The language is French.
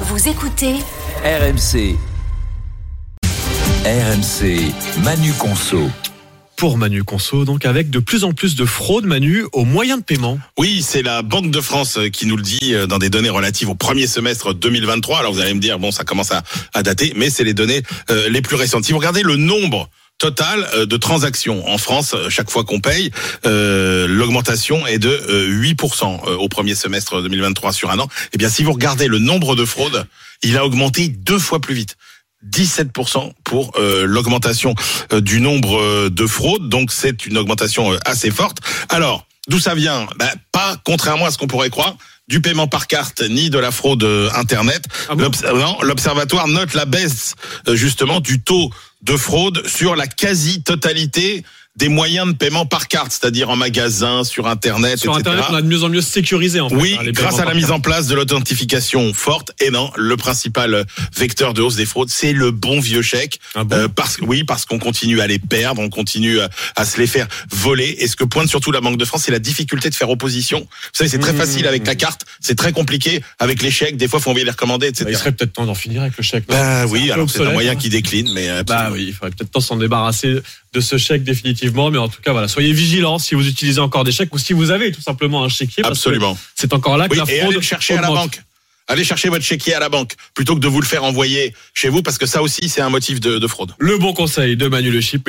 Vous écoutez RMC. RMC, Manu Conso. pour Manu Conso, donc avec de plus en plus de fraudes, Manu, aux moyens de paiement. Oui, c'est la Banque de France euh, qui nous le dit euh, dans des données relatives au premier semestre 2023. Alors vous allez me dire, bon, ça commence à, à dater, mais c'est les données euh, les plus récentes. Si vous regardez le nombre total euh, de transactions en France euh, chaque fois qu'on paye, euh, l'augmentation est de euh, 8% euh, au premier semestre 2023 sur un an. Eh bien, si vous regardez le nombre de fraudes, il a augmenté deux fois plus vite. 17% pour euh, l'augmentation euh, du nombre de fraudes. Donc c'est une augmentation assez forte. Alors, d'où ça vient? Ben, Pas, contrairement à ce qu'on pourrait croire, du paiement par carte ni de la fraude euh, Internet. Ah bon L'Observatoire note la baisse euh, justement du taux de fraude sur la quasi-totalité des moyens de paiement par carte, c'est-à-dire en magasin, sur Internet, Sur etc. Internet, on a de mieux en mieux sécurisé, en fait. Oui, hein, grâce à la mise en place de l'authentification forte. Et non, le principal vecteur de hausse des fraudes, c'est le bon vieux chèque. Ah bon Euh, parce que oui, parce qu'on continue à les perdre, on continue à, à se les faire voler. Et ce que pointe surtout la Banque de France, c'est la difficulté de faire opposition. Vous savez, c'est très Mmh. facile avec la carte, c'est très compliqué avec les chèques. Des fois, faut envoyer les recommander, etc. Bah, il serait peut-être temps d'en finir avec le chèque. Bah oui, alors c'est un moyen hein. qui décline, mais euh, Bah oui, il faudrait peut-être temps s'en débarrasser de ce chèque définitivement, mais en tout cas, voilà, soyez vigilants si vous utilisez encore des chèques ou si vous avez tout simplement un chéquier. absolument. C'est encore là que Oui, la et fraude allez le chercher à la banque. Allez chercher votre chéquier à la banque plutôt que de vous le faire envoyer chez vous, parce que ça aussi, c'est un motif de, de fraude. Le bon conseil de Manu Le Chip.